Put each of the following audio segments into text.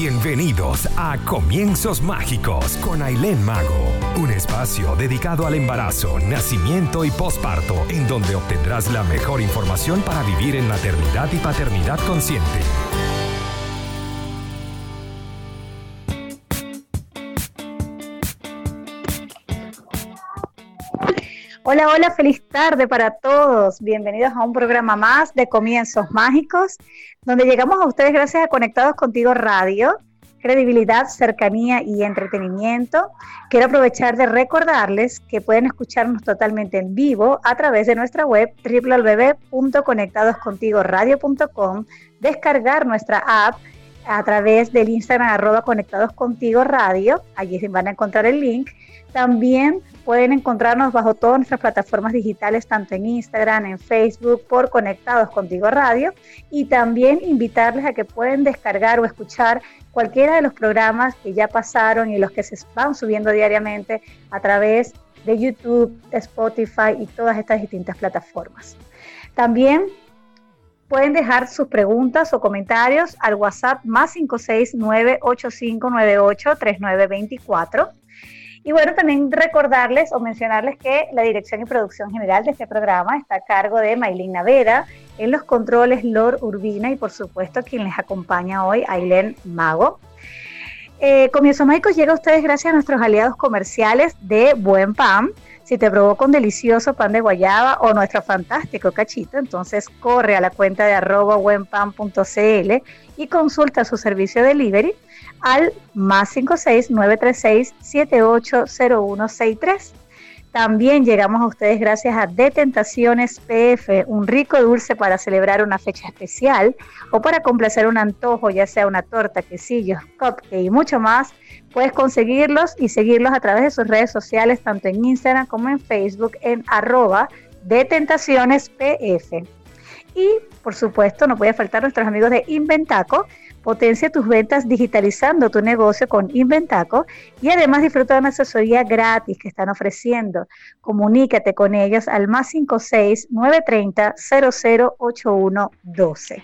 Bienvenidos a Comienzos Mágicos con Aileen Mago, un espacio dedicado al embarazo, nacimiento y posparto, en donde obtendrás la mejor información para vivir en maternidad y paternidad consciente. Hola, hola, feliz tarde para todos. Bienvenidos a un programa más de Comienzos Mágicos, donde llegamos a ustedes gracias a Conectados Contigo Radio, credibilidad, cercanía y entretenimiento. Quiero aprovechar de recordarles que pueden escucharnos totalmente en vivo a través de nuestra web www.conectadoscontigoradio.com, descargar nuestra app a través del Instagram arroba Conectados Contigo Radio, allí van a encontrar el link. También pueden encontrarnos bajo todas nuestras plataformas digitales, tanto en Instagram, en Facebook, por Conectados Contigo Radio. Y también invitarles a que pueden descargar o escuchar cualquiera de los programas que ya pasaron y los que se van subiendo diariamente a través de YouTube, Spotify y todas estas distintas plataformas. También pueden dejar sus preguntas o comentarios al WhatsApp más 569 8598 3924 y bueno, también recordarles o mencionarles que la dirección y producción general de este programa está a cargo de Maylin Naveda, en los controles Lor Urbina y por supuesto quien les acompaña hoy, Ailén Mago. Eh, Comienzo Mágico llega a ustedes gracias a nuestros aliados comerciales de Buen Pan. Si te probó con delicioso pan de guayaba o nuestro fantástico cachito, entonces corre a la cuenta de arroba buenpan.cl y consulta su servicio de delivery al más 56 936 780163. También llegamos a ustedes gracias a De Tentaciones PF, un rico dulce para celebrar una fecha especial o para complacer un antojo, ya sea una torta, quesillos, cupcake y mucho más. Puedes conseguirlos y seguirlos a través de sus redes sociales, tanto en Instagram como en Facebook, en arroba de Tentaciones PF. Y por supuesto, no puede faltar nuestros amigos de Inventaco, Potencia tus ventas digitalizando tu negocio con Inventaco y además disfruta de una asesoría gratis que están ofreciendo. Comunícate con ellos al más 56 930 008112.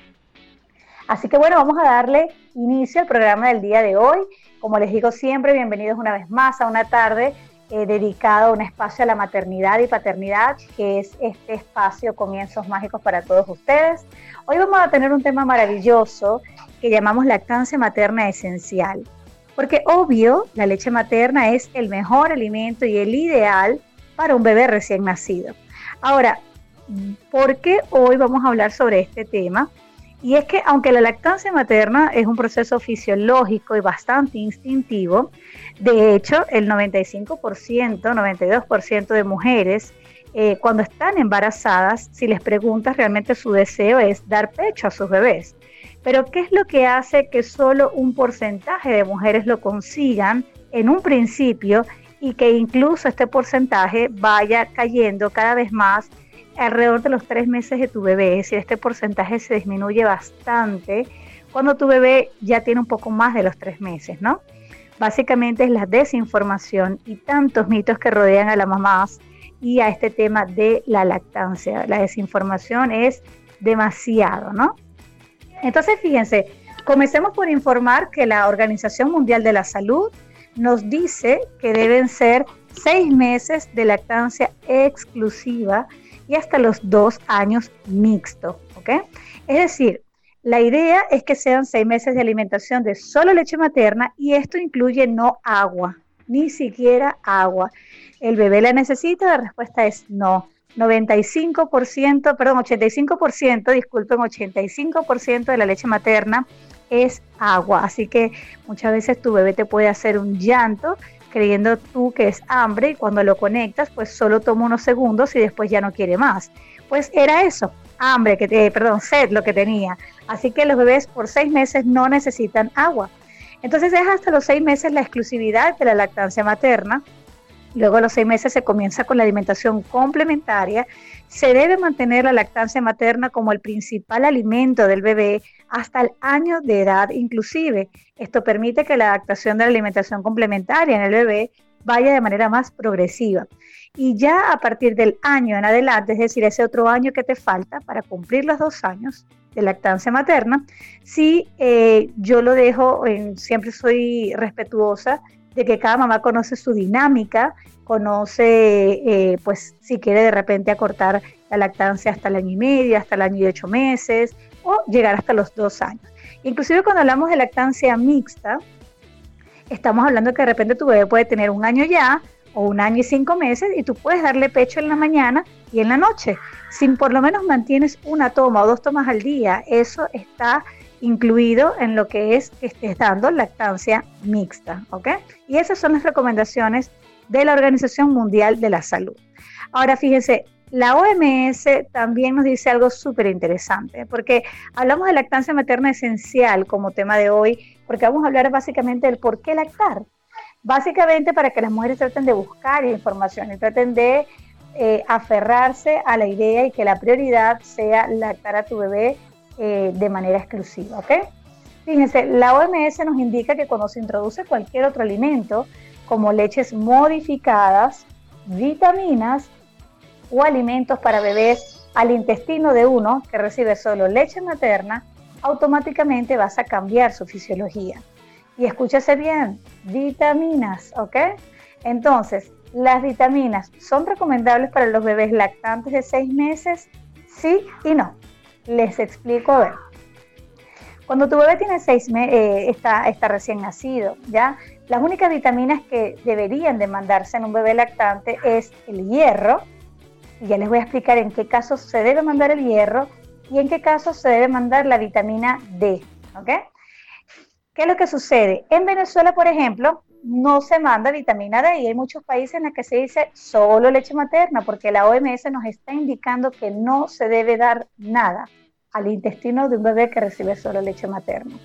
Así que bueno, vamos a darle inicio al programa del día de hoy. Como les digo siempre, bienvenidos una vez más a una tarde eh, dedicado un espacio a la maternidad y paternidad, que es este espacio Comienzos Mágicos para todos ustedes. Hoy vamos a tener un tema maravilloso que llamamos lactancia materna esencial. Porque obvio, la leche materna es el mejor alimento y el ideal para un bebé recién nacido. Ahora, ¿por qué hoy vamos a hablar sobre este tema? Y es que aunque la lactancia materna es un proceso fisiológico y bastante instintivo, de hecho el 95%, 92% de mujeres eh, cuando están embarazadas, si les preguntas, realmente su deseo es dar pecho a sus bebés. Pero ¿qué es lo que hace que solo un porcentaje de mujeres lo consigan en un principio y que incluso este porcentaje vaya cayendo cada vez más alrededor de los tres meses de tu bebé? Es decir, este porcentaje se disminuye bastante cuando tu bebé ya tiene un poco más de los tres meses, ¿no? Básicamente es la desinformación y tantos mitos que rodean a las mamás y a este tema de la lactancia. La desinformación es demasiado, ¿no? Entonces, fíjense, comencemos por informar que la Organización Mundial de la Salud nos dice que deben ser seis meses de lactancia exclusiva y hasta los dos años mixto. Es decir, la idea es que sean seis meses de alimentación de solo leche materna y esto incluye no agua, ni siquiera agua. ¿El bebé la necesita? La respuesta es no. 95%, perdón, 85%, disculpen, 85% de la leche materna es agua. Así que muchas veces tu bebé te puede hacer un llanto creyendo tú que es hambre y cuando lo conectas, pues solo toma unos segundos y después ya no quiere más. Pues era eso, hambre, que te, perdón, sed lo que tenía. Así que los bebés por seis meses no necesitan agua. Entonces es hasta los seis meses la exclusividad de la lactancia materna Luego a los seis meses se comienza con la alimentación complementaria. Se debe mantener la lactancia materna como el principal alimento del bebé hasta el año de edad inclusive. Esto permite que la adaptación de la alimentación complementaria en el bebé vaya de manera más progresiva. Y ya a partir del año en adelante, es decir, ese otro año que te falta para cumplir los dos años, de lactancia materna, sí eh, yo lo dejo, siempre soy respetuosa de que cada mamá conoce su dinámica, conoce, eh, pues si quiere de repente acortar la lactancia hasta el año y medio, hasta el año y ocho meses, o llegar hasta los dos años. Inclusive cuando hablamos de lactancia mixta, estamos hablando que de repente tu bebé puede tener un año ya, o un año y cinco meses, y tú puedes darle pecho en la mañana y en la noche. Si por lo menos mantienes una toma o dos tomas al día, eso está incluido en lo que es que estés dando lactancia mixta, ¿ok? Y esas son las recomendaciones de la Organización Mundial de la Salud. Ahora fíjense, la OMS también nos dice algo súper interesante, porque hablamos de lactancia materna esencial como tema de hoy, porque vamos a hablar básicamente del por qué lactar. Básicamente para que las mujeres traten de buscar información y traten de eh, aferrarse a la idea y que la prioridad sea lactar a tu bebé eh, de manera exclusiva, ¿ok? Fíjense, la OMS nos indica que cuando se introduce cualquier otro alimento, como leches modificadas, vitaminas o alimentos para bebés al intestino de uno que recibe solo leche materna, automáticamente vas a cambiar su fisiología. Y escúchese bien, vitaminas, ¿ok? Entonces, las vitaminas son recomendables para los bebés lactantes de seis meses, sí y no. Les explico a ver. Cuando tu bebé tiene seis meses, eh, está, recién nacido, ¿ya? Las únicas vitaminas que deberían demandarse en un bebé lactante es el hierro, y ya les voy a explicar en qué casos se debe mandar el hierro y en qué casos se debe mandar la vitamina D, ¿ok? ¿Qué es lo que sucede? En Venezuela, por ejemplo, no se manda vitamina D y hay muchos países en los que se dice solo leche materna porque la OMS nos está indicando que no se debe dar nada al intestino de un bebé que recibe solo leche materna.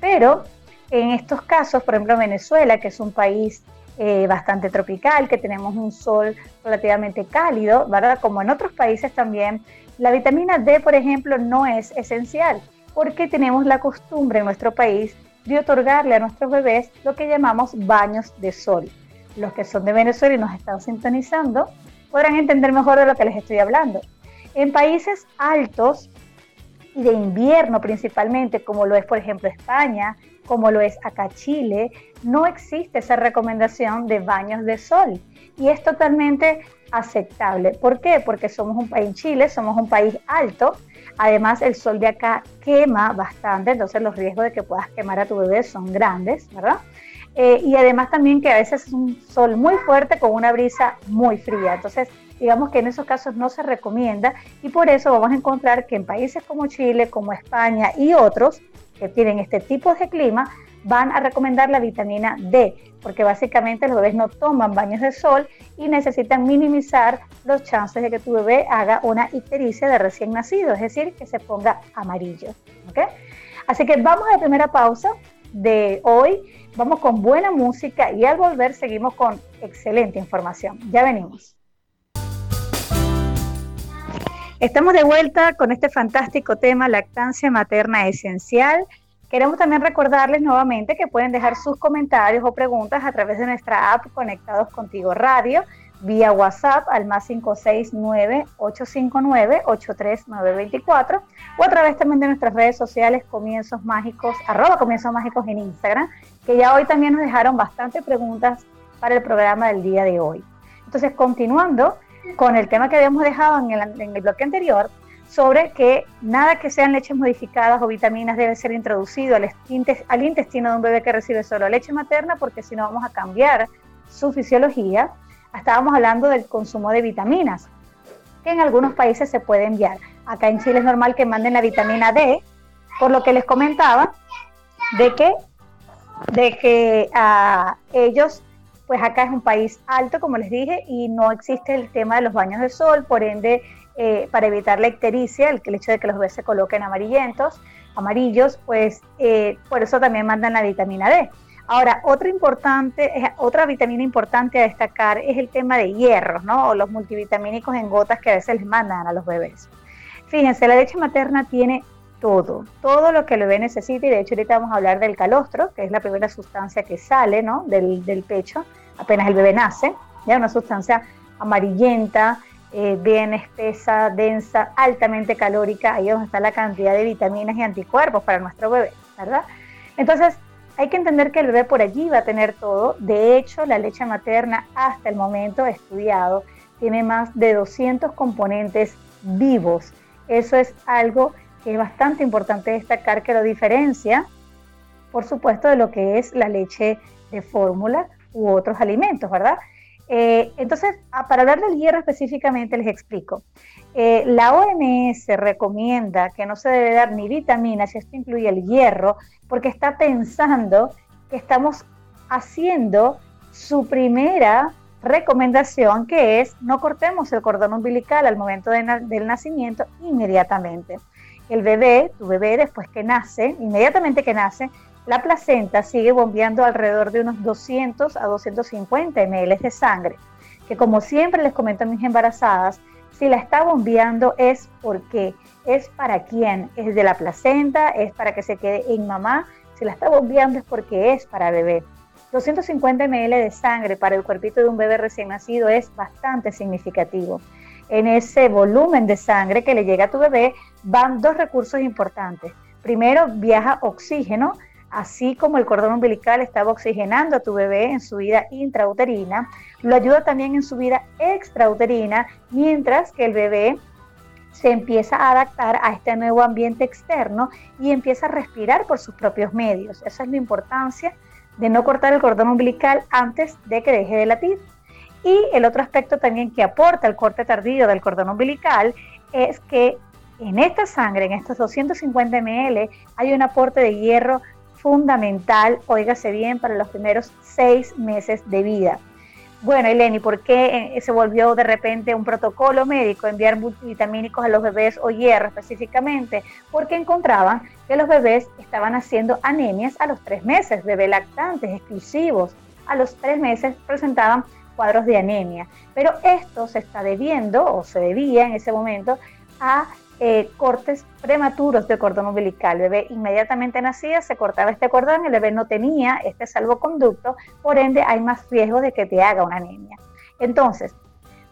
Pero en estos casos, por ejemplo, Venezuela, que es un país eh, bastante tropical, que tenemos un sol relativamente cálido, ¿verdad? Como en otros países también, la vitamina D, por ejemplo, no es esencial porque tenemos la costumbre en nuestro país de otorgarle a nuestros bebés lo que llamamos baños de sol. Los que son de Venezuela y nos están sintonizando podrán entender mejor de lo que les estoy hablando. En países altos y de invierno principalmente, como lo es por ejemplo España, como lo es acá Chile, no existe esa recomendación de baños de sol y es totalmente aceptable. ¿Por qué? Porque somos un país en Chile, somos un país alto Además, el sol de acá quema bastante, entonces los riesgos de que puedas quemar a tu bebé son grandes, ¿verdad? Eh, y además también que a veces es un sol muy fuerte con una brisa muy fría. Entonces, digamos que en esos casos no se recomienda y por eso vamos a encontrar que en países como Chile, como España y otros que tienen este tipo de clima, van a recomendar la vitamina D, porque básicamente los bebés no toman baños de sol y necesitan minimizar los chances de que tu bebé haga una ictericia de recién nacido, es decir, que se ponga amarillo. Así que vamos a la primera pausa de hoy, vamos con buena música y al volver seguimos con excelente información. Ya venimos. Estamos de vuelta con este fantástico tema, lactancia materna esencial. Queremos también recordarles nuevamente que pueden dejar sus comentarios o preguntas a través de nuestra app Conectados Contigo Radio, vía WhatsApp al más 569-859-83924 o a través también de nuestras redes sociales Comienzos Mágicos, arroba Comienzos Mágicos en Instagram, que ya hoy también nos dejaron bastantes preguntas para el programa del día de hoy. Entonces, continuando con el tema que habíamos dejado en el, en el bloque anterior, sobre que nada que sean leches modificadas o vitaminas debe ser introducido al, intestino de un bebé que recibe solo leche materna, porque si no vamos a cambiar su fisiología. Estábamos hablando del consumo de vitaminas, que en algunos países se puede enviar. Acá en Chile es normal que manden la vitamina D, por lo que les comentaba, de que, de que ah, ellos, pues acá es un país alto, como les dije, y no existe el tema de los baños de sol, por ende eh, para evitar la ictericia, el, hecho de que los bebés se coloquen amarillentos, amarillos, pues eh, por eso también mandan la vitamina D. Ahora, otra importante, otra vitamina importante a destacar es el tema de hierro, ¿no? O los multivitamínicos en gotas que a veces les mandan a los bebés. Fíjense, la leche materna tiene todo, todo lo que el bebé necesita y de hecho ahorita vamos a hablar del calostro, que es la primera sustancia que sale, ¿no? Del, del pecho, apenas el bebé nace, ya una sustancia amarillenta, eh, bien espesa, densa, altamente calórica, ahí es donde está la cantidad de vitaminas y anticuerpos para nuestro bebé, ¿verdad? Entonces, hay que entender que el bebé por allí va a tener todo. De hecho, la leche materna hasta el momento estudiado tiene más de 200 componentes vivos. Eso es algo que es bastante importante destacar que lo diferencia, por supuesto, de lo que es la leche de fórmula u otros alimentos, ¿verdad? Eh, entonces, para hablar del hierro específicamente, les explico. Eh, la OMS recomienda que no se debe dar ni vitaminas, y esto incluye el hierro, porque está pensando que estamos haciendo su primera recomendación, que es no cortemos el cordón umbilical al momento del nacimiento inmediatamente. El bebé, tu bebé después que nace, inmediatamente que nace, la placenta sigue bombeando alrededor de unos 200 a 250 ml de sangre, que como siempre les comento a mis embarazadas, si la está bombeando es porque es para quién, es de la placenta, es para que se quede en mamá, si la está bombeando es porque es para bebé. 250 ml de sangre para el cuerpito de un bebé recién nacido es bastante significativo. En ese volumen de sangre que le llega a tu bebé van dos recursos importantes. Primero, viaja oxígeno, así como el cordón umbilical estaba oxigenando a tu bebé en su vida intrauterina, lo ayuda también en su vida extrauterina, mientras que el bebé se empieza a adaptar a este nuevo ambiente externo y empieza a respirar por sus propios medios. Esa es la importancia de no cortar el cordón umbilical antes de que deje de latir. Y el otro aspecto también que aporta el corte tardío del cordón umbilical es que en esta sangre, en estos 250 ml, hay un aporte de hierro fundamental, óigase bien, para los primeros seis meses de vida. Bueno, Eleni, ¿por qué eh, se volvió de repente un protocolo médico enviar multivitamínicos a los bebés o hierro específicamente? Porque encontraban que los bebés estaban haciendo anemias a los tres meses, bebés lactantes exclusivos. A los tres meses presentaban cuadros de anemia. Pero esto se está debiendo, o se debía en ese momento, a eh, cortes prematuros de cordón umbilical. El bebé inmediatamente nacía, se cortaba este cordón, el bebé no tenía este salvoconducto, por ende hay más riesgo de que te haga una anemia. Entonces,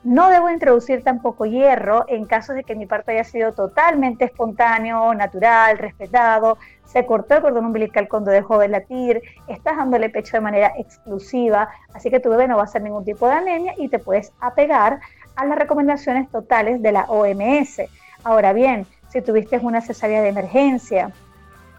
no debo introducir tampoco hierro en caso de que mi parto haya sido totalmente espontáneo, natural, respetado, se cortó el cordón umbilical cuando dejó de latir, estás dándole pecho de manera exclusiva, así que tu bebé no va a hacer ningún tipo de anemia y te puedes apegar a las recomendaciones totales de la OMS. Ahora bien, si tuviste una cesárea de emergencia,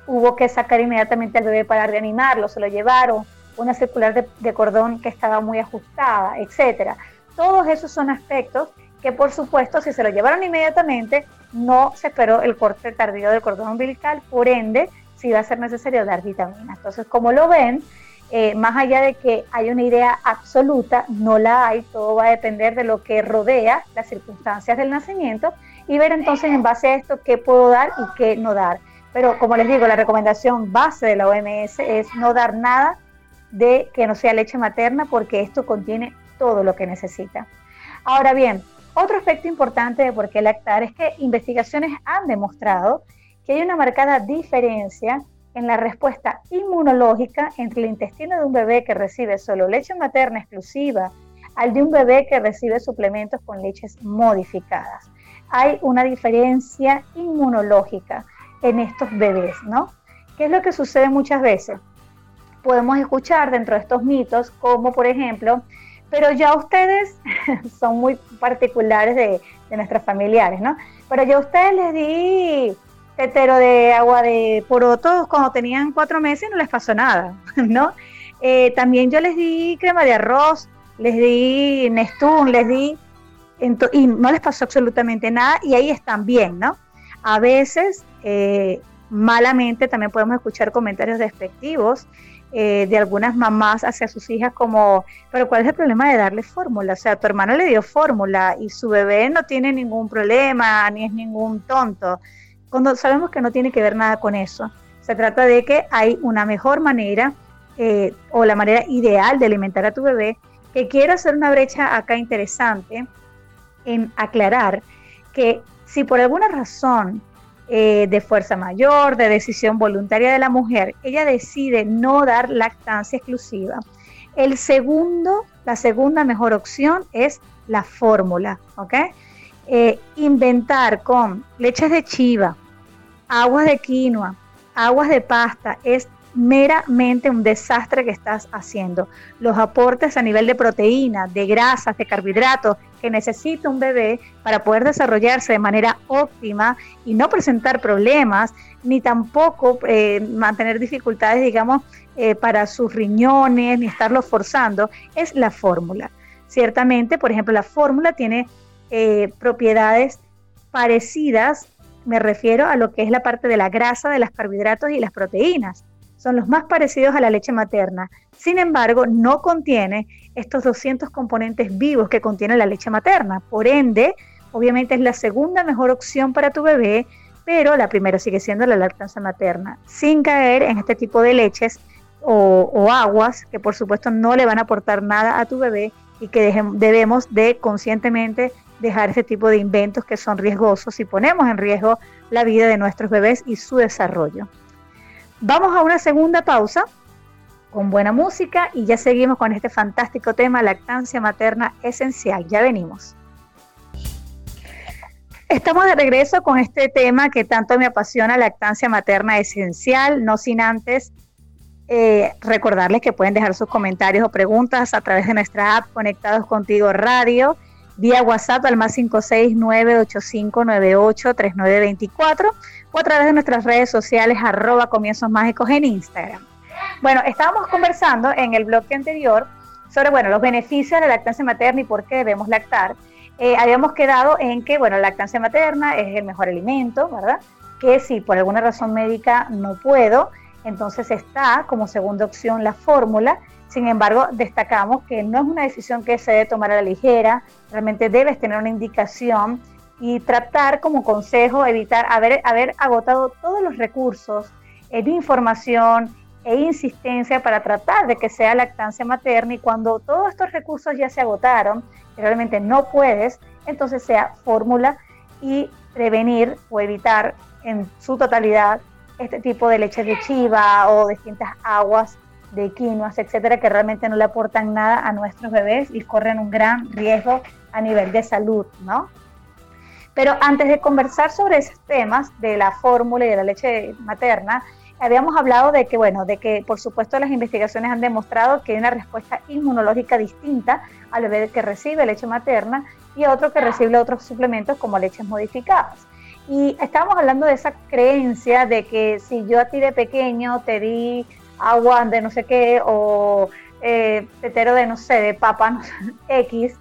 hubo que sacar inmediatamente al bebé para reanimarlo, se lo llevaron, una circular de, cordón que estaba muy ajustada, etcétera. Todos esos son aspectos que por supuesto si se lo llevaron inmediatamente no se esperó el corte tardío del cordón umbilical, por ende sí va a ser necesario dar vitaminas. Entonces, como lo ven, eh, más allá de que hay una idea absoluta, no la hay, todo va a depender de lo que rodea las circunstancias del nacimiento y ver entonces en base a esto qué puedo dar y qué no dar. Pero como les digo, la recomendación base de la OMS es no dar nada de que no sea leche materna porque esto contiene todo lo que necesita. Ahora bien, otro aspecto importante de por qué lactar es que investigaciones han demostrado que hay una marcada diferencia en la respuesta inmunológica entre el intestino de un bebé que recibe solo leche materna exclusiva al de un bebé que recibe suplementos con leches modificadas hay una diferencia inmunológica en estos bebés, ¿no? ¿Qué es lo que sucede muchas veces? Podemos escuchar dentro de estos mitos como, por ejemplo, pero ya ustedes son muy particulares de, nuestros familiares, ¿no? Pero ya ustedes les di tetero de agua de porotos cuando tenían cuatro meses no les pasó nada, ¿no? Eh, también yo les di crema de arroz, les di Nestún, les di y no les pasó absolutamente nada y ahí están bien, ¿no? A veces, eh, malamente, también podemos escuchar comentarios despectivos eh, de algunas mamás hacia sus hijas como, pero ¿cuál es el problema de darle fórmula? O sea, tu hermano le dio fórmula y su bebé no tiene ningún problema, ni es ningún tonto. Cuando sabemos que no tiene que ver nada con eso. Se trata de que hay una mejor manera eh, o la manera ideal de alimentar a tu bebé, que quiero hacer una brecha acá interesante en aclarar que si por alguna razón eh, de fuerza mayor, de decisión voluntaria de la mujer, ella decide no dar lactancia exclusiva, el segundo, la segunda mejor opción es la fórmula, ¿ok? Eh, inventar con leches de chiva, aguas de quinoa, aguas de pasta, es meramente un desastre que estás haciendo. Los aportes a nivel de proteína, de grasas, de carbohidratos que necesita un bebé para poder desarrollarse de manera óptima y no presentar problemas, ni tampoco eh, mantener dificultades, digamos, eh, para sus riñones, ni estarlos forzando, es la fórmula. Ciertamente, por ejemplo, la fórmula tiene eh, propiedades parecidas, me refiero a lo que es la parte de la grasa, de los carbohidratos y las proteínas son los más parecidos a la leche materna. Sin embargo, no contiene estos 200 componentes vivos que contiene la leche materna. Por ende, obviamente es la segunda mejor opción para tu bebé, pero la primera sigue siendo la lactancia materna, sin caer en este tipo de leches o, aguas que por supuesto no le van a aportar nada a tu bebé y que debemos de conscientemente dejar ese tipo de inventos que son riesgosos y ponemos en riesgo la vida de nuestros bebés y su desarrollo. Vamos a una segunda pausa con buena música y ya seguimos con este fantástico tema, lactancia materna esencial. Ya venimos. Estamos de regreso con este tema que tanto me apasiona, lactancia materna esencial, no sin antes eh, recordarles que pueden dejar sus comentarios o preguntas a través de nuestra app Conectados Contigo Radio, vía WhatsApp al más 569-8598-3924 o a través de nuestras redes sociales arroba comienzos en Instagram. Bueno, estábamos conversando en el bloque anterior sobre, bueno, los beneficios de la lactancia materna y por qué debemos lactar. Eh, habíamos quedado en que, bueno, la lactancia materna es el mejor alimento, ¿verdad? Que si por alguna razón médica no puedo, entonces está como segunda opción la fórmula. Sin embargo, destacamos que no es una decisión que se debe tomar a la ligera, realmente debes tener una indicación y tratar como consejo evitar haber, agotado todos los recursos de información e insistencia para tratar de que sea lactancia materna y cuando todos estos recursos ya se agotaron, realmente no puedes, entonces sea fórmula y prevenir o evitar en su totalidad este tipo de leche de chiva o distintas aguas de quinoas, etcétera, que realmente no le aportan nada a nuestros bebés y corren un gran riesgo a nivel de salud, ¿no? Pero antes de conversar sobre esos temas de la fórmula y de la leche materna, habíamos hablado de que, bueno, de que por supuesto las investigaciones han demostrado que hay una respuesta inmunológica distinta al bebé que recibe leche materna y a otro que recibe otros suplementos como leches modificadas. Y estábamos hablando de esa creencia de que si yo a ti de pequeño te di agua de no sé qué o eh, tetero de no sé, de papa X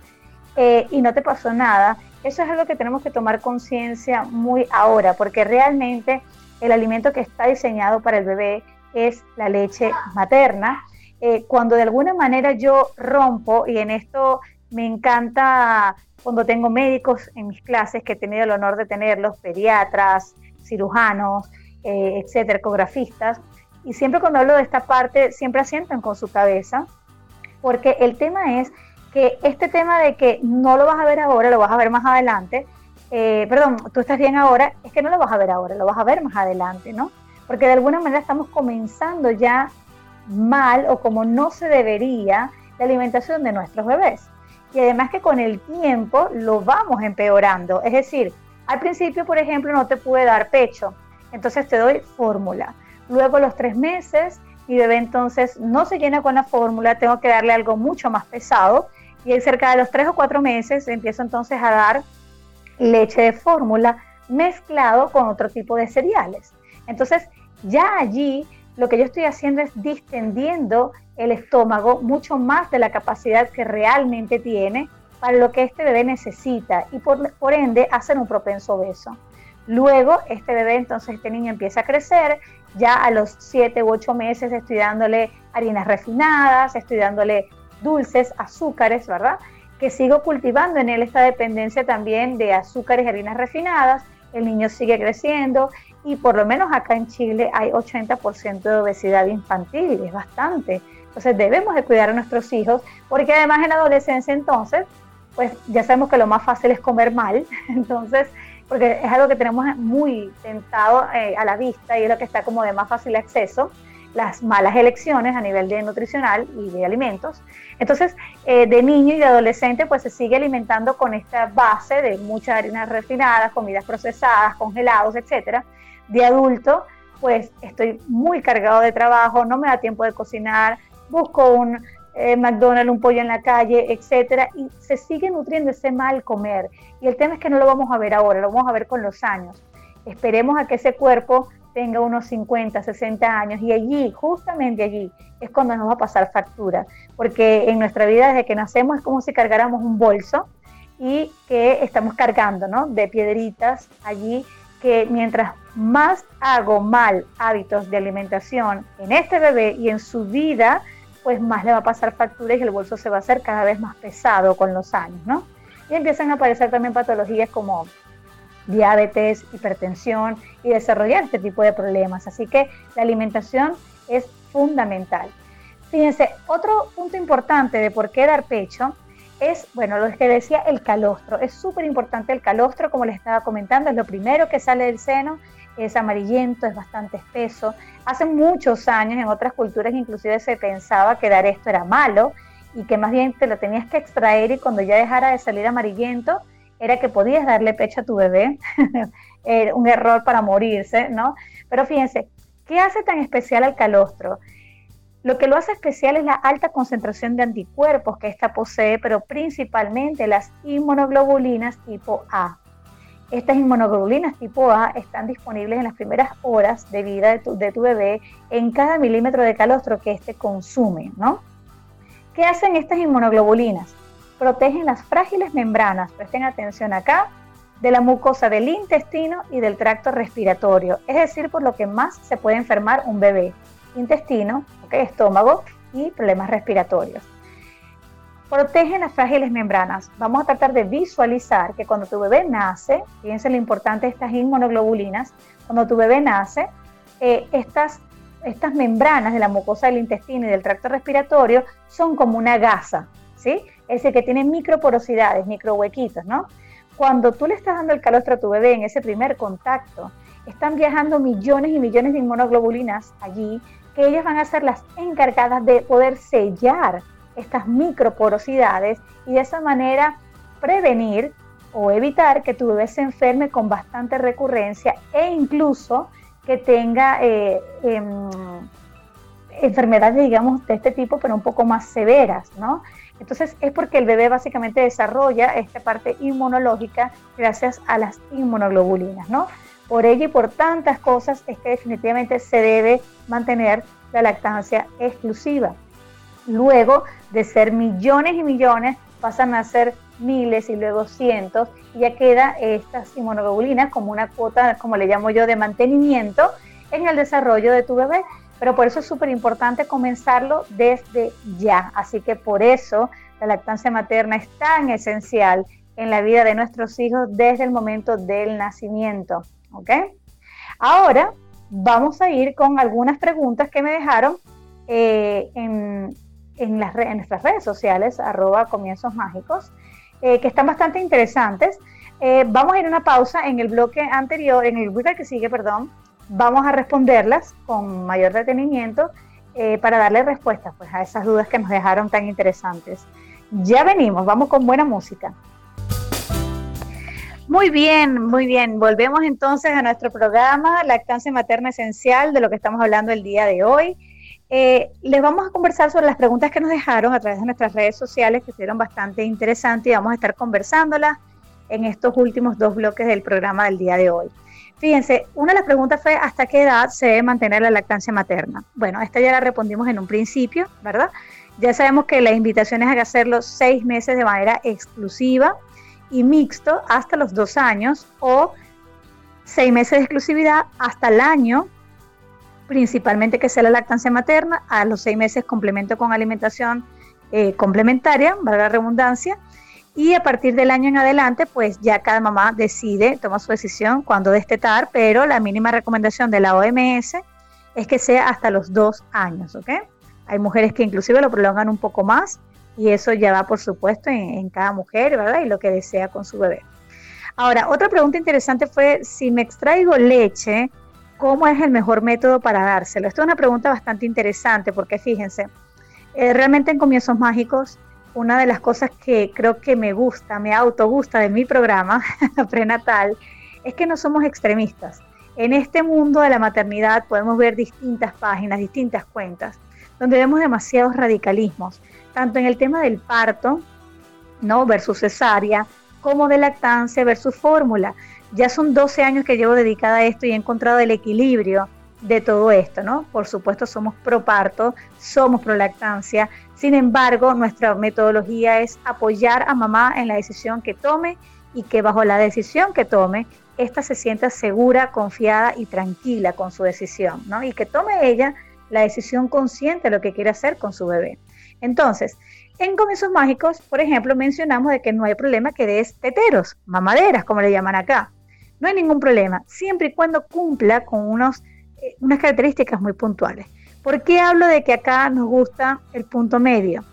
eh, y no te pasó nada, eso es algo que tenemos que tomar conciencia muy ahora, porque realmente el alimento que está diseñado para el bebé es la leche materna. Eh, cuando de alguna manera yo rompo, y en esto me encanta cuando tengo médicos en mis clases, que he tenido el honor de tenerlos, pediatras, cirujanos, eh, etcétera, ecografistas, y siempre cuando hablo de esta parte, siempre asientan con su cabeza, porque el tema es que este tema de que no lo vas a ver ahora, lo vas a ver más adelante, eh, perdón, tú estás bien ahora, es que no lo vas a ver ahora, lo vas a ver más adelante, ¿no? Porque de alguna manera estamos comenzando ya mal o como no se debería la alimentación de nuestros bebés. Y además que con el tiempo lo vamos empeorando. Es decir, al principio, por ejemplo, no te pude dar pecho, entonces te doy fórmula. Luego los tres meses, mi bebé entonces no se llena con la fórmula, tengo que darle algo mucho más pesado y cerca de los tres o cuatro meses empiezo entonces a dar leche de fórmula mezclado con otro tipo de cereales. Entonces ya allí lo que yo estoy haciendo es distendiendo el estómago mucho más de la capacidad que realmente tiene para lo que este bebé necesita y por, ende hacen un propenso beso. Luego este bebé, entonces este niño empieza a crecer, ya a los siete u ocho meses estoy dándole harinas refinadas, estoy dándole dulces, azúcares, ¿verdad? Que sigo cultivando en él esta dependencia también de azúcares y harinas refinadas. El niño sigue creciendo y por lo menos acá en Chile hay 80% de obesidad infantil, es bastante. Entonces debemos de cuidar a nuestros hijos porque además en la adolescencia entonces, pues ya sabemos que lo más fácil es comer mal, entonces, porque es algo que tenemos muy tentado eh, a la vista y es lo que está como de más fácil acceso. las malas elecciones a nivel de nutricional y de alimentos. Entonces, eh, de niño y de adolescente, pues se sigue alimentando con esta base de muchas harinas refinadas, comidas procesadas, congelados, etcétera. De adulto, pues estoy muy cargado de trabajo, no me da tiempo de cocinar, busco un eh, McDonald's, un pollo en la calle, etcétera, y se sigue nutriendo ese mal comer. Y el tema es que no lo vamos a ver ahora, lo vamos a ver con los años. Esperemos a que ese cuerpo tenga unos 50, 60 años y allí, justamente allí, es cuando nos va a pasar factura, porque en nuestra vida desde que nacemos es como si cargáramos un bolso y que estamos cargando, ¿no? De piedritas allí que mientras más hago mal hábitos de alimentación en este bebé y en su vida, pues más le va a pasar factura y el bolso se va a hacer cada vez más pesado con los años, ¿no? Y empiezan a aparecer también patologías como diabetes, hipertensión y desarrollar este tipo de problemas. Así que la alimentación es fundamental. Fíjense, otro punto importante de por qué dar pecho es, bueno, lo que decía, el calostro. Es súper importante el calostro, como les estaba comentando, es lo primero que sale del seno, es amarillento, es bastante espeso. Hace muchos años en otras culturas inclusive se pensaba que dar esto era malo y que más bien te lo tenías que extraer y cuando ya dejara de salir amarillento, era que podías darle pecho a tu bebé, era un error para morirse, ¿no? Pero fíjense, ¿qué hace tan especial al calostro? Lo que lo hace especial es la alta concentración de anticuerpos que ésta posee, pero principalmente las inmunoglobulinas tipo A. Estas inmunoglobulinas tipo A están disponibles en las primeras horas de vida de tu, bebé en cada milímetro de calostro que éste consume, ¿no? ¿Qué hacen estas inmunoglobulinas? protegen las frágiles membranas, presten atención acá, de la mucosa del intestino y del tracto respiratorio, es decir, por lo que más se puede enfermar un bebé, intestino, estómago y problemas respiratorios. Protegen las frágiles membranas. Vamos a tratar de visualizar que cuando tu bebé nace, fíjense lo importante de estas inmunoglobulinas, cuando tu bebé nace, eh, estas, estas membranas de la mucosa del intestino y del tracto respiratorio son como una gasa, ¿sí? Es decir, que tiene microporosidades, microhuequitos, ¿no? Cuando tú le estás dando el calostro a tu bebé en ese primer contacto, están viajando millones y millones de inmunoglobulinas allí, que ellas van a ser las encargadas de poder sellar estas microporosidades y de esa manera prevenir o evitar que tu bebé se enferme con bastante recurrencia e incluso que tenga eh, em, enfermedades, digamos, de este tipo, pero un poco más severas, ¿no? Entonces es porque el bebé básicamente desarrolla esta parte inmunológica gracias a las inmunoglobulinas, ¿no? Por ello y por tantas cosas es que definitivamente se debe mantener la lactancia exclusiva. Luego de ser millones y millones, pasan a ser miles y luego cientos, y ya queda estas inmunoglobulinas como una cuota, como le llamo yo, de mantenimiento en el desarrollo de tu bebé. Pero por eso es súper importante comenzarlo desde ya. Así que por eso la lactancia materna es tan esencial en la vida de nuestros hijos desde el momento del nacimiento. ¿Ok? Ahora vamos a ir con algunas preguntas que me dejaron eh, en, las, nuestras redes sociales, arroba comienzos mágicos, eh, que están bastante interesantes. Eh, vamos a ir a una pausa en el bloque anterior, en el bloque que sigue, perdón, vamos a responderlas con mayor detenimiento eh, para darle respuesta pues, a esas dudas que nos dejaron tan interesantes. Ya venimos, vamos con buena música. Muy bien, muy bien. Volvemos entonces a nuestro programa Lactancia Materna Esencial, de lo que estamos hablando el día de hoy. Eh, les vamos a conversar sobre las preguntas que nos dejaron a través de nuestras redes sociales, que fueron bastante interesantes y vamos a estar conversándolas en estos últimos dos bloques del programa del día de hoy. Fíjense, una de las preguntas fue ¿hasta qué edad se debe mantener la lactancia materna? Bueno, esta ya la respondimos en un principio, ¿verdad? Ya sabemos que la invitación es a hacerlo seis meses de manera exclusiva y mixto hasta los dos años o seis meses de exclusividad hasta el año, principalmente que sea la lactancia materna, a los seis meses complemento con alimentación eh, complementaria, valga la redundancia, y a partir del año en adelante, pues ya cada mamá decide, toma su decisión cuando destetar, pero la mínima recomendación de la OMS es que sea hasta los dos años, ¿ok? Hay mujeres que inclusive lo prolongan un poco más y eso ya va, por supuesto, en, cada mujer, ¿verdad? Y lo que desea con su bebé. Ahora, otra pregunta interesante fue si me extraigo leche ¿cómo es el mejor método para dárselo? Esto es una pregunta bastante interesante porque fíjense, eh, realmente en Comienzos Mágicos, una de las cosas que creo que me gusta, me auto gusta de mi programa prenatal, es que no somos extremistas. En este mundo de la maternidad podemos ver distintas páginas, distintas cuentas, donde vemos demasiados radicalismos, tanto en el tema del parto, ¿no? versus cesárea, como de lactancia versus fórmula. Ya son 12 años que llevo dedicada a esto y he encontrado el equilibrio de todo esto, ¿no? Por supuesto somos pro parto, somos pro lactancia, sin embargo nuestra metodología es apoyar a mamá en la decisión que tome y que bajo la decisión que tome, ésta se sienta segura, confiada y tranquila con su decisión, ¿no? Y que tome ella la decisión consciente de lo que quiere hacer con su bebé. Entonces, en Comienzos Mágicos, por ejemplo, mencionamos de que no hay problema que des teteros, mamaderas, como le llaman acá. No hay ningún problema, siempre y cuando cumpla con unos, eh, unas características muy puntuales. ¿Por qué hablo de que acá nos gusta el punto medio?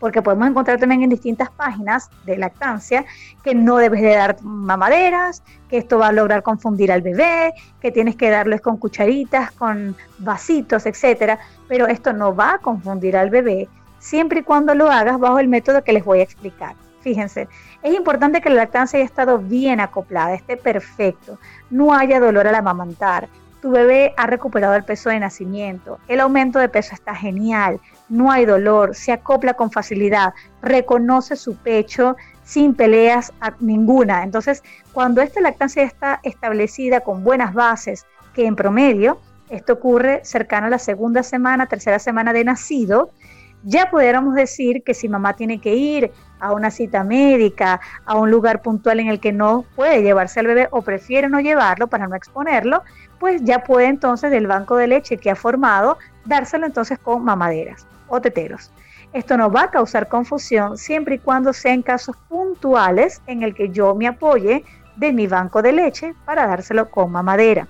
Porque podemos encontrar también en distintas páginas de lactancia que no debes de dar mamaderas, que esto va a lograr confundir al bebé, que tienes que darles con cucharitas, con vasitos, etcétera. Pero esto no va a confundir al bebé siempre y cuando lo hagas bajo el método que les voy a explicar. Fíjense, es importante que la lactancia haya estado bien acoplada, esté perfecto, no haya dolor al amamantar, tu bebé ha recuperado el peso de nacimiento, el aumento de peso está genial, no hay dolor, se acopla con facilidad, reconoce su pecho sin peleas ninguna. Entonces, cuando esta lactancia está establecida con buenas bases, que en promedio, esto ocurre cercano a la segunda semana, tercera semana de nacido, ya pudiéramos decir que si mamá tiene que ir a una cita médica, a un lugar puntual en el que no puede llevarse al bebé o prefiere no llevarlo para no exponerlo, pues ya puede entonces del banco de leche que ha formado dárselo entonces con mamaderas o teteros. Esto no va a causar confusión siempre y cuando sean casos puntuales en el que yo me apoye de mi banco de leche para dárselo con mamadera.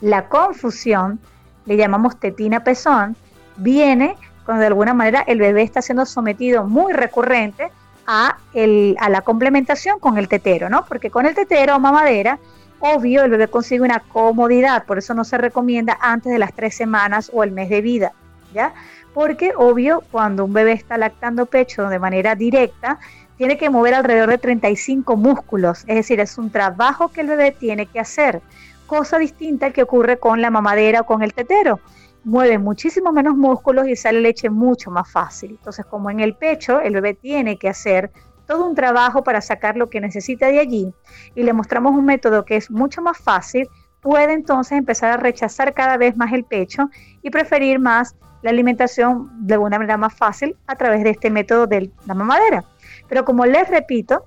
La confusión, le llamamos tetina pezón, viene cuando de alguna manera el bebé está siendo sometido muy recurrente a, el, a la complementación con el tetero, ¿no? Porque con el tetero o mamadera, obvio, el bebé consigue una comodidad, por eso no se recomienda antes de las tres semanas o el mes de vida, ¿ya? Porque, obvio, cuando un bebé está lactando pecho de manera directa, tiene que mover alrededor de 35 músculos, es decir, es un trabajo que el bebé tiene que hacer, cosa distinta que ocurre con la mamadera o con el tetero mueve muchísimo menos músculos y sale leche mucho más fácil. Entonces, como en el pecho, el bebé tiene que hacer todo un trabajo para sacar lo que necesita de allí y le mostramos un método que es mucho más fácil, puede entonces empezar a rechazar cada vez más el pecho y preferir más la alimentación de una manera más fácil a través de este método de la mamadera. Pero como les repito,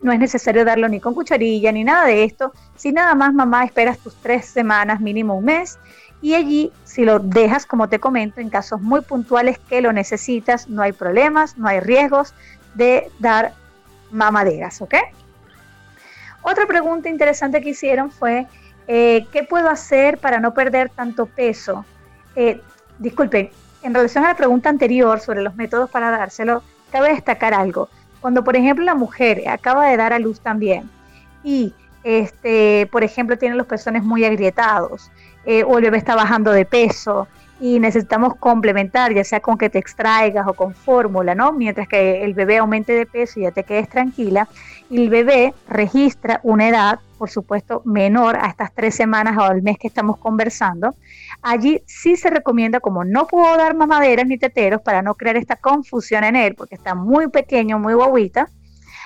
no es necesario darlo ni con cucharilla ni nada de esto. Si nada más mamá esperas tus tres semanas, mínimo un mes, y allí, si lo dejas, como te comento, en casos muy puntuales que lo necesitas, no hay problemas, no hay riesgos de dar mamaderas, ¿ok? Otra pregunta interesante que hicieron fue, eh, ¿qué puedo hacer para no perder tanto peso? Eh, disculpen, en relación a la pregunta anterior sobre los métodos para dárselo, cabe destacar algo. Cuando, por ejemplo, la mujer acaba de dar a luz también y, este, por ejemplo, tiene los pezones muy agrietados, eh, o el bebé está bajando de peso y necesitamos complementar, ya sea con que te extraigas o con fórmula, ¿no? Mientras que el bebé aumente de peso y ya te quedes tranquila. El bebé registra una edad, por supuesto, menor a estas tres semanas o al mes que estamos conversando. Allí sí se recomienda, como no puedo dar mamaderas ni teteros para no crear esta confusión en él, porque está muy pequeño, muy guaguita,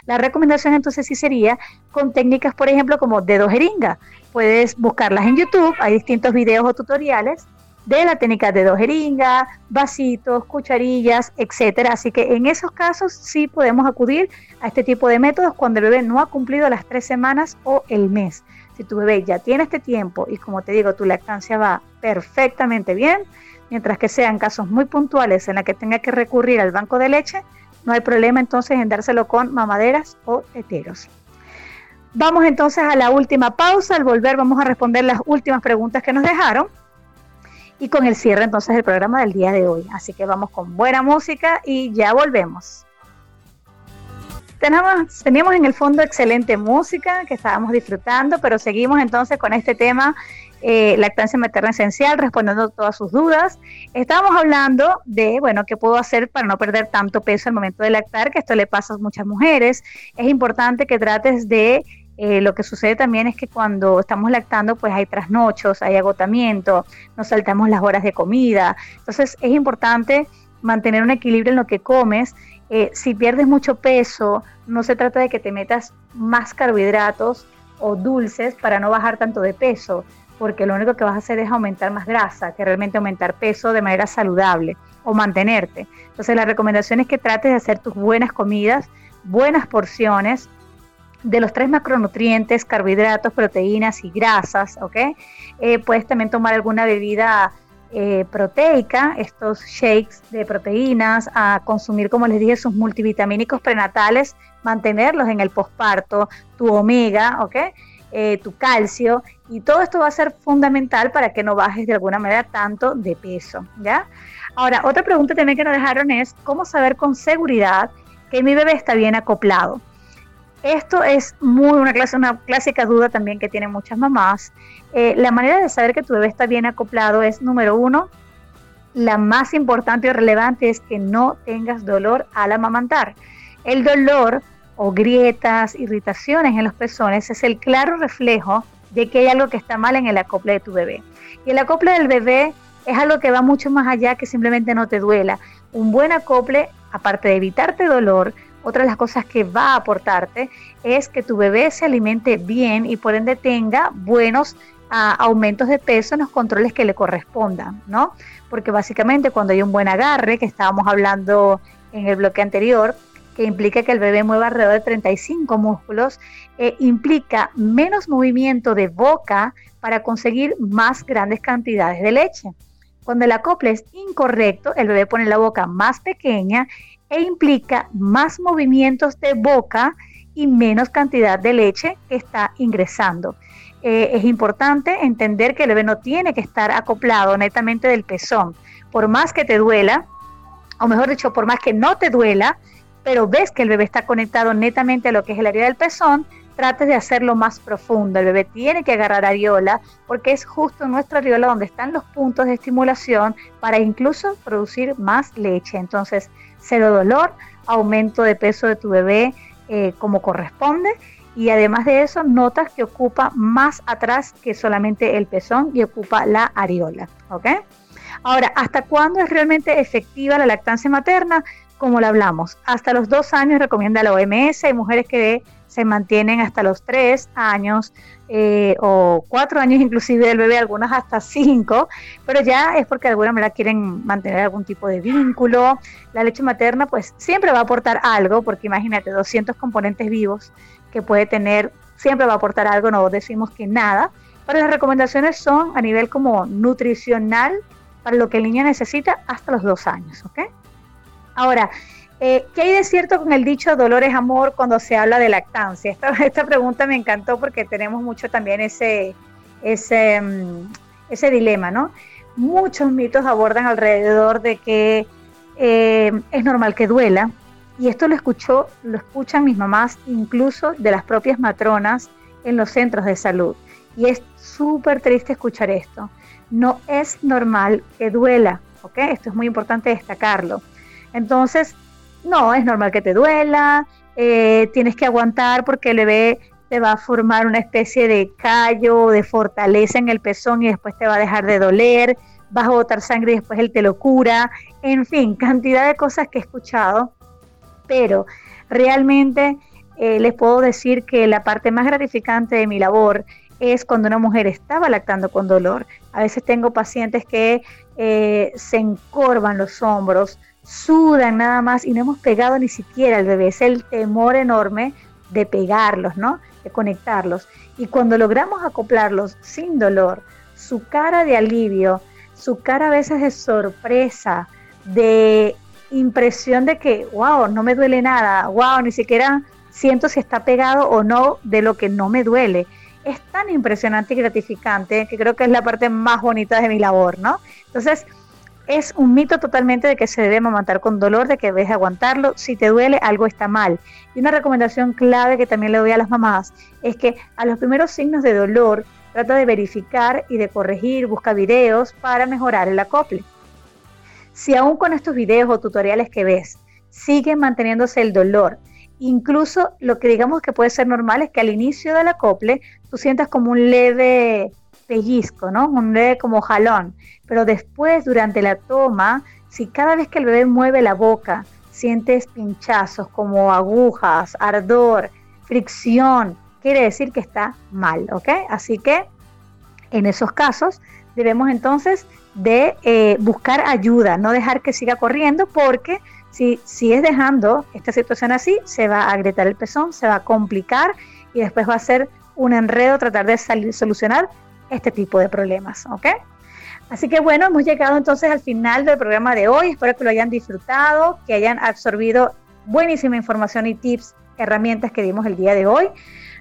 la recomendación entonces sí sería con técnicas, por ejemplo, como dedo jeringa. Puedes buscarlas en YouTube, hay distintos videos o tutoriales de la técnica de dedo jeringa, vasitos, cucharillas, etcétera. Así que en esos casos sí podemos acudir a este tipo de métodos cuando el bebé no ha cumplido las tres semanas o el mes. Si tu bebé ya tiene este tiempo y como te digo, tu lactancia va perfectamente bien, mientras que sean casos muy puntuales en la que tenga que recurrir al banco de leche, no hay problema entonces en dárselo con mamaderas o heteros. Vamos entonces a la última pausa. Al volver vamos a responder las últimas preguntas que nos dejaron y con el cierre entonces del programa del día de hoy. Así que vamos con buena música y ya volvemos. Tenemos, teníamos en el fondo excelente música que estábamos disfrutando, pero seguimos entonces con este tema eh, lactancia materna esencial, respondiendo todas sus dudas. Estábamos hablando de, bueno, qué puedo hacer para no perder tanto peso al momento de lactar, que esto le pasa a muchas mujeres. Es importante que trates de eh, lo que sucede también es que cuando estamos lactando, pues hay trasnochos, hay agotamiento, nos saltamos las horas de comida. Entonces es importante mantener un equilibrio en lo que comes. Eh, si pierdes mucho peso, no se trata de que te metas más carbohidratos o dulces para no bajar tanto de peso, porque lo único que vas a hacer es aumentar más grasa, que realmente aumentar peso de manera saludable o mantenerte. Entonces la recomendación es que trates de hacer tus buenas comidas, buenas porciones, de los tres macronutrientes, carbohidratos, proteínas y grasas, ¿ok? Eh, puedes también tomar alguna bebida eh, proteica, estos shakes de proteínas, a consumir, como les dije, sus multivitamínicos prenatales, mantenerlos en el posparto, tu omega, ¿ok? Eh, tu calcio, y todo esto va a ser fundamental para que no bajes de alguna manera tanto de peso, ¿ya? Ahora, otra pregunta también que nos dejaron es, ¿cómo saber con seguridad que mi bebé está bien acoplado? Esto es muy una, clase, una clásica duda también que tienen muchas mamás. Eh, la manera de saber que tu bebé está bien acoplado es, número uno, la más importante y relevante es que no tengas dolor al amamantar. El dolor o grietas, irritaciones en los pezones es el claro reflejo de que hay algo que está mal en el acople de tu bebé. Y el acople del bebé es algo que va mucho más allá que simplemente no te duela. Un buen acople, aparte de evitarte dolor, otra de las cosas que va a aportarte es que tu bebé se alimente bien y por ende tenga buenos ah, aumentos de peso en los controles que le correspondan, ¿no? Porque básicamente cuando hay un buen agarre, que estábamos hablando en el bloque anterior, que implica que el bebé mueva alrededor de 35 músculos, eh, implica menos movimiento de boca para conseguir más grandes cantidades de leche. Cuando el acople es incorrecto, el bebé pone la boca más pequeña e implica más movimientos de boca y menos cantidad de leche que está ingresando. Eh, es importante entender que el bebé no tiene que estar acoplado netamente del pezón. Por más que te duela, o mejor dicho, por más que no te duela, pero ves que el bebé está conectado netamente a lo que es el área del pezón, trates de hacerlo más profundo. El bebé tiene que agarrar areola porque es justo en nuestra areola donde están los puntos de estimulación para incluso producir más leche. Entonces, cero dolor, aumento de peso de tu bebé eh, como corresponde y además de eso notas que ocupa más atrás que solamente el pezón y ocupa la areola, ¿ok? Ahora, ¿hasta cuándo es realmente efectiva la lactancia materna? Como lo hablamos, hasta los dos años recomienda la OMS, hay mujeres que se mantienen hasta los tres años eh, o cuatro años inclusive del bebé, algunas hasta cinco, pero ya es porque de alguna manera quieren mantener algún tipo de vínculo. La leche materna pues siempre va a aportar algo, porque imagínate, 200 componentes vivos que puede tener, siempre va a aportar algo, no decimos que nada, pero las recomendaciones son a nivel como nutricional para lo que el niño necesita hasta los dos años, ¿ok? Ahora, eh, ¿Qué hay de cierto con el dicho dolor es amor cuando se habla de lactancia? Esta, pregunta me encantó porque tenemos mucho también ese, ese, mm, dilema, ¿no? Muchos mitos abordan alrededor de que eh, es normal que duela, y esto lo escuchó, lo escuchan mis mamás, incluso de las propias matronas en los centros de salud. Y es súper triste escuchar esto. No es normal que duela, ¿ok? Esto es muy importante destacarlo. Entonces, no, es normal que te duela, eh, tienes que aguantar porque el bebé te va a formar una especie de callo, de fortaleza en el pezón y después te va a dejar de doler, vas a botar sangre y después él te lo cura, en fin, cantidad de cosas que he escuchado, pero realmente eh, les puedo decir que la parte más gratificante de mi labor es cuando una mujer estaba lactando con dolor. A veces tengo pacientes que eh, se encorvan los hombros, sudan nada más y no hemos pegado ni siquiera al bebé. Es el temor enorme de pegarlos, ¿no? De conectarlos. Y cuando logramos acoplarlos sin dolor, su cara de alivio, su cara a veces de sorpresa, de impresión de que, wow, no me duele nada, wow, ni siquiera siento si está pegado o no de lo que no me duele. Es tan impresionante y gratificante que creo que es la parte más bonita de mi labor, ¿no? Entonces, es un mito totalmente de que se debe amamantar con dolor, de que debes aguantarlo. Si te duele, algo está mal. Y una recomendación clave que también le doy a las mamás es que a los primeros signos de dolor, trata de verificar y de corregir, busca videos para mejorar el acople. Si aún con estos videos o tutoriales que ves sigue manteniéndose el dolor, incluso lo que digamos que puede ser normal es que al inicio del acople tú sientas como un leve pellizco, ¿no? Un leve como jalón, pero después durante la toma, si cada vez que el bebé mueve la boca sientes pinchazos como agujas, ardor, fricción, quiere decir que está mal, ¿ok? Así que en esos casos debemos entonces de eh, buscar ayuda, no dejar que siga corriendo porque si es dejando esta situación así, se va a agrietar el pezón, se va a complicar y después va a ser un enredo tratar de salir, solucionar este tipo de problemas, ¿ok? Así que bueno, hemos llegado entonces al final del programa de hoy. Espero que lo hayan disfrutado, que hayan absorbido buenísima información y tips, herramientas que dimos el día de hoy.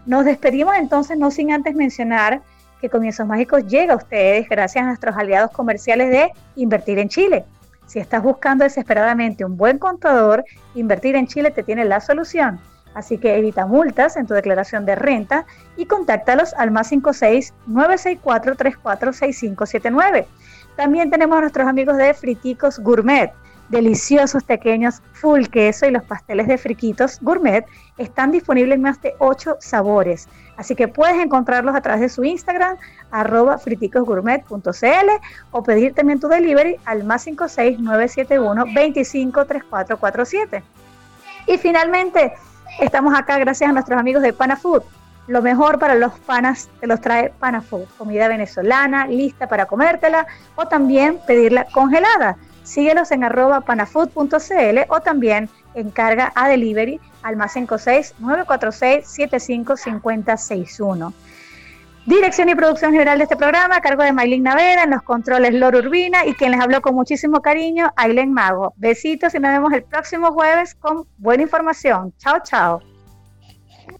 Nos despedimos entonces, no sin antes mencionar que Comienzos Mágicos llega a ustedes gracias a nuestros aliados comerciales de Invertir en Chile. Si estás buscando desesperadamente un buen contador, Invertir en Chile te tiene la solución. Así que evita multas en tu declaración de renta y contáctalos al más 56 964 346579. También tenemos a nuestros amigos de Friticos Gourmet. Deliciosos pequeños full queso y los pasteles de friquitos gourmet están disponibles en más de 8 sabores. Así que puedes encontrarlos a través de su Instagram, arroba friticosgourmet.cl o pedir también tu delivery al más 56 971 253447. Y finalmente, Estamos acá gracias a nuestros amigos de Panafood. Lo mejor para los panas te los trae Panafood, comida venezolana lista para comértela o también pedirla congelada. Síguelos en arroba panafood.cl o también encarga a delivery al más 56 946 755061. Dirección y producción general de este programa a cargo de Maylin Naveda, en los controles Loro Urbina y quien les habló con muchísimo cariño, Aileen Mago. Besitos y nos vemos el próximo jueves con buena información. Chao, chao.